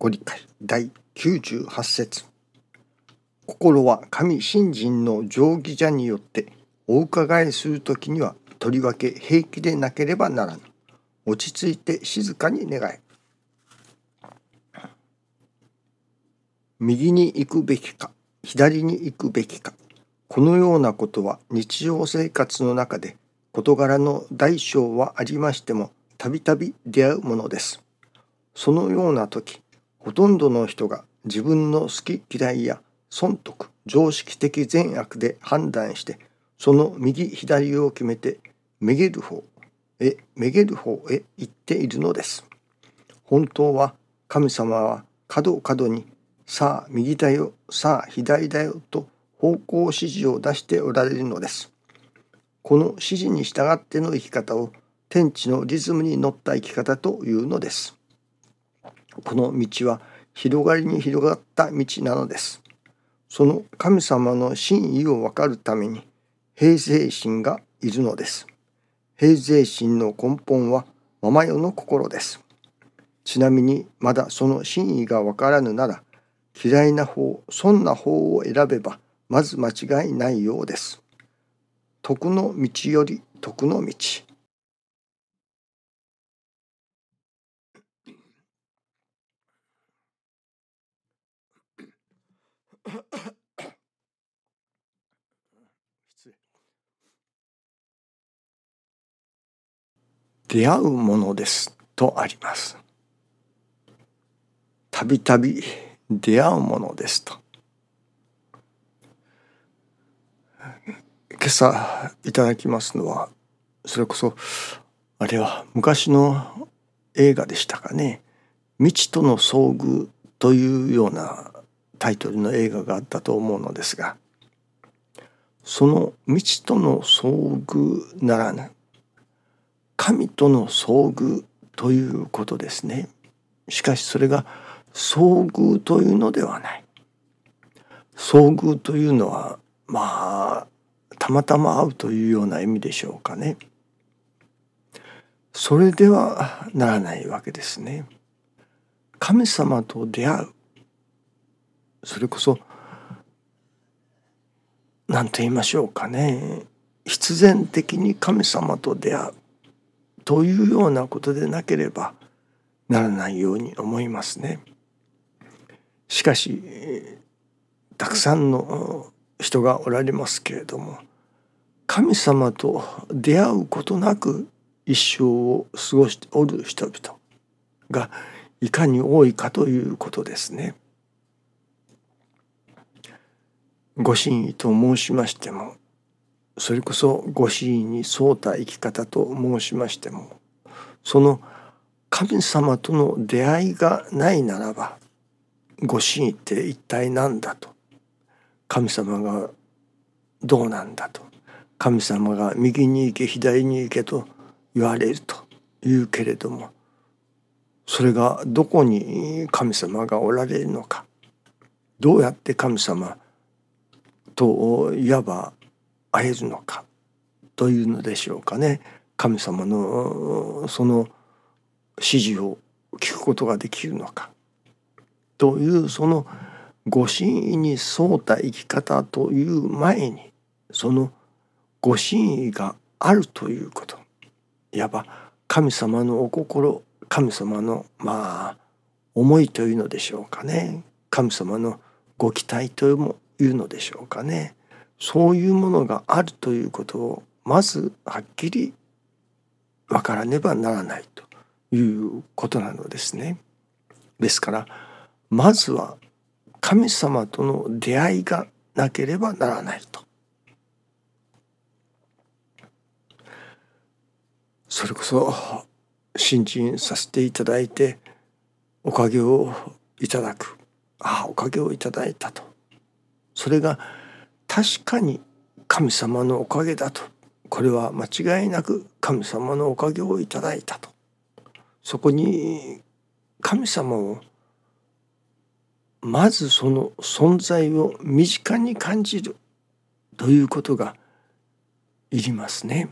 ご理解第98節。心は神信心の定義者によってお伺いする時にはとりわけ平気でなければならぬ。落ち着いて静かに願え。右に行くべきか左に行くべきか。このようなことは日常生活の中で事柄の大小はありましてもたびたび出会うものです。そのような時ほとんどの人が自分の好き嫌いや損得常識的善悪で判断してその右左を決めてめげる方へめげる方へ行っているのです。本当は神様は角角にさあ右だよさあ左だよと方向指示を出しておられるのです。この指示に従っての生き方を天地のリズムに乗った生き方というのです。この道は広がりに広がった道なのです。その神様の真意をわかるために平成心がいるのです。平成心の根本はママ世の心です。ちなみにまだその真意がわからぬなら嫌いな方、損な方を選べばまず間違いないようです。徳の道より徳の道。出会うものですとあります。たびたび出会うものですと。今朝いただきますのはそれこそあれは昔の映画でしたかね「未知との遭遇」というようなタイトルの映画があったと思うのですがその未知との遭遇ならぬ神との遭遇ということですね。しかしそれが遭遇というのではない。遭遇というのはまあたまたま会うというような意味でしょうかね。それではならないわけですね。神様と出会うそれこそ何と言いましょうかね必然的に神様と出会うというようなことでなければならないように思いますね。しかしたくさんの人がおられますけれども神様と出会うことなく一生を過ごしておる人々がいかに多いかということですね。ご神意と申しましてもそれこそご神意に沿った生き方と申しましてもその神様との出会いがないならばご神意って一体何だと。神様がどうなんだと。神様が右に行け左に行けと言われるというけれどもそれがどこに神様がおられるのか。どうやって神様といわば会えるのかというのでしょうかね。神様のその指示を聞くことができるのかというそのご神意に沿った生き方という前にそのご神意があるということ。いわば神様のお心神様のまあ思いというのでしょうかね。神様のご期待といういうのでしょうかね。そういうものがあるということをまずはっきり分からねばならないということなのですね。ですからまずは神様との出会いがなければならないと。それこそ新陳させていただいておかげをいただくああおかげをいただいたとそれが確かに神様のおかげだとこれは間違いなく神様のおかげをいただいたとそこに神様をまずその存在を身近に感じるということがいりますね。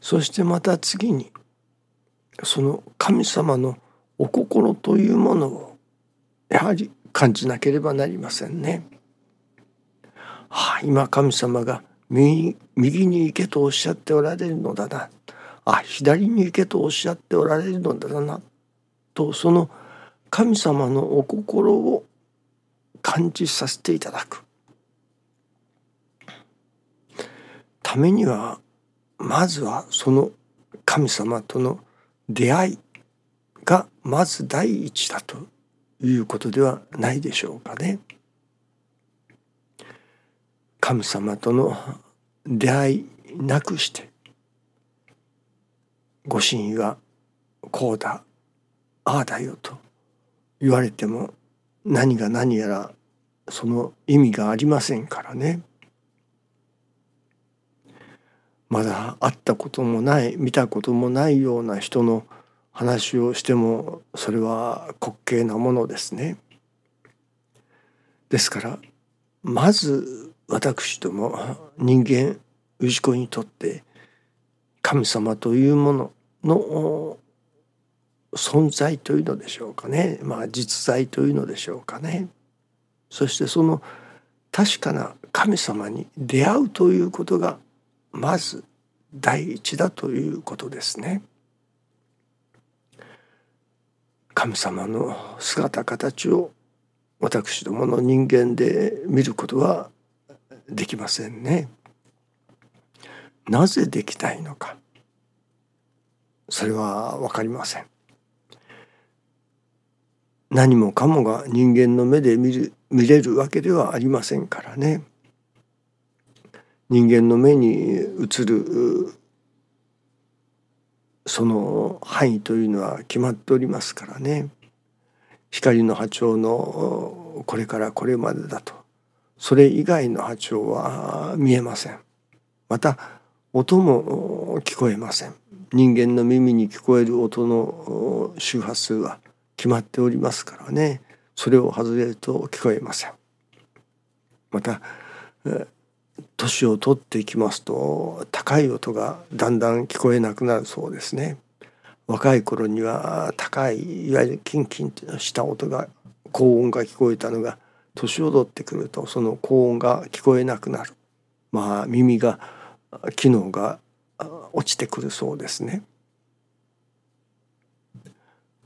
そしてまた次にその神様のお心というものをやはり感じなければなりませんね。はあ、今神様が右右に行けとおっしゃっておられるのだな。あ左に行けとおっしゃっておられるのだな。とその神様のお心を感じさせていただく。ためにはまずはその神様との出会いがまず第一だということではないでしょうかね。神様との出会いなくしてご神意はこうだああだよと言われても何が何やらその意味がありませんからね。まだ会ったこともない見たこともないような人の話をしてもそれは滑稽なものですね。ですからまず私ども人間氏子にとって神様というものの存在というのでしょうかねまあ実在というのでしょうかねそしてその確かな神様に出会うということがまず第一だということですね。神様の姿形を私どもの人間で見ることはできませんね。なぜできないのかそれは分かりません。何もかもが人間の目で見る見れるわけではありませんからね。人間の目に映るその範囲というのは決まっておりますからね光の波長のこれからこれまでだとそれ以外の波長は見えません。また音も聞こえません。人間の耳に聞こえる音の周波数は決まっておりますからね。それを外れると聞こえません。また年を取っていきますと高い音がだんだん聞こえなくなるそうですね。若い頃には高いいわゆるキンキンとした音が高音が聞こえたのが年を取ってくるとその高音が聞こえなくなるまあ耳が機能が落ちてくるそうですね。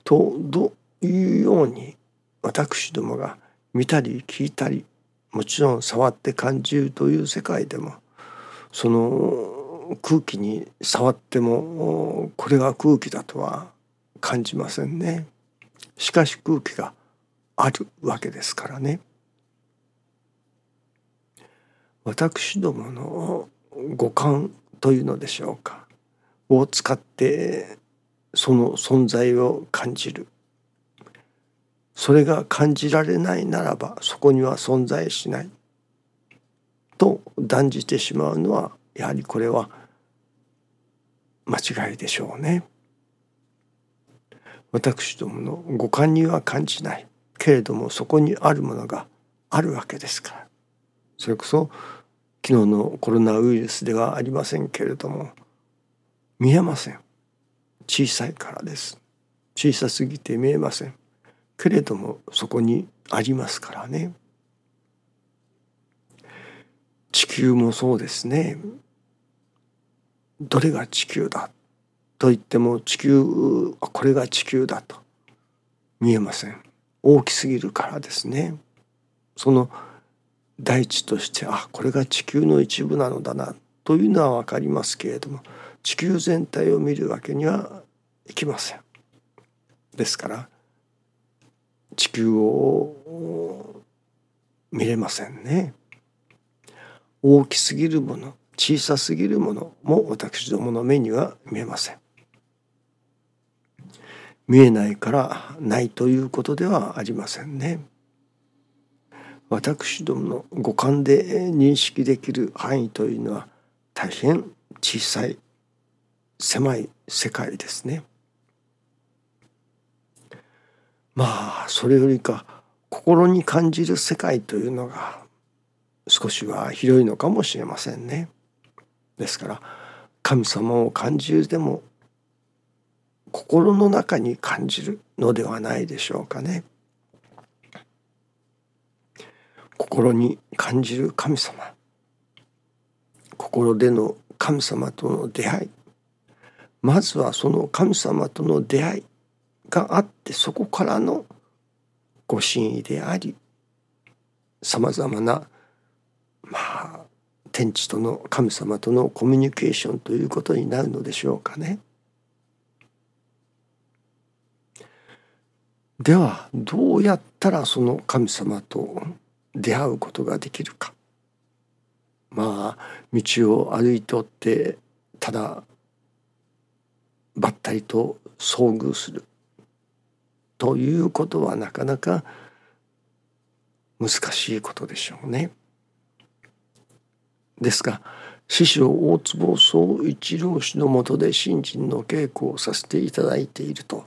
とどいうように私どもが見たり聞いたりもちろん触って感じるという世界でもその空気に触ってもこれが空気だとは感じませんね。しかし空気があるわけですからね。私どもの五感というのでしょうか。を使ってその存在を感じる。それが感じられないならばそこには存在しない。と断じてしまうのはやはりこれは間違いでしょうね。私どもの五感には感じない。けれどもそこにあるものがあるわけですから。それこそ昨日のコロナウイルスではありませんけれども見えません。小さいからです。小さすぎて見えません。けれどもそこにありますからね。地球もそうですね。どれが地球だ？と言っても地球これが地球だと見えません。大きすぎるからですね。その大地としてあこれが地球の一部なのだなというのは分かりますけれども地球全体を見るわけにはいきません。ですから地球を見れませんね。大きすぎるもの小さすぎるものも私どもの目には見えません。見えないからないということではありませんね。私どもの五感で認識できる範囲というのは大変小さい狭い世界ですね。まあそれよりか心に感じる世界というのが少しは広いのかもしれませんね。ですから神様を感じるでも心の中に感じるのではないでしょうかね。心に感じる神様心での神様との出会いまずはその神様との出会いがあってそこからのご神意でありさまざまなまあ天地との神様とのコミュニケーションということになるのでしょうかね。ではどうやったらその神様と出会うことができるか。まあ道を歩いておってただばったりと遭遇するということはなかなか難しいことでしょうね。ですが師匠大坪宗一郎氏のもとで新人の稽古をさせていただいていると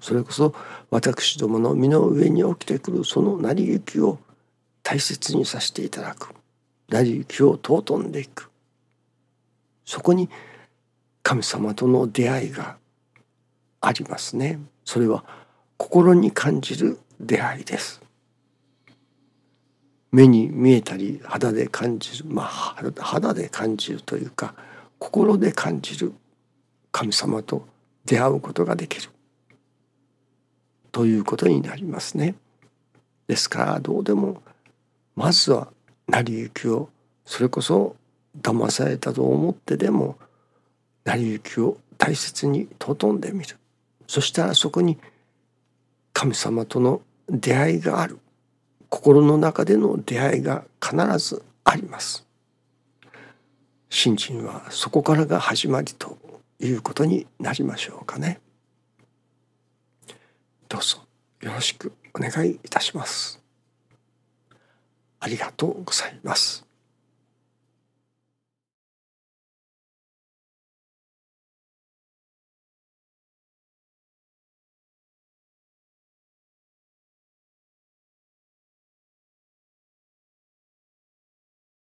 それこそ私どもの身の上に起きてくるその成り行きを大切にさせていただく。成り行きを尊んでいく。そこに神様との出会いがありますね。それは心に感じる出会いです。目に見えたり肌で感じるまあ肌で感じるというか心で感じる神様と出会うことができる。ということになりますね。ですからどうでもまずは成り行きをそれこそ騙されたと思ってでも成り行きを大切に尊んでみる。そしたらそこに神様との出会いがある。心の中での出会いが必ずあります。信心はそこからが始まりということになりましょうかね。どうぞよろしくお願いいたします。ありがとうございます。